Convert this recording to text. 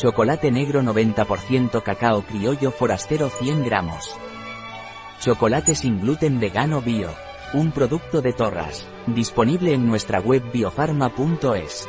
Chocolate negro 90% cacao criollo forastero 100 gramos. Chocolate sin gluten vegano bio. Un producto de Torras. Disponible en nuestra web biofarma.es.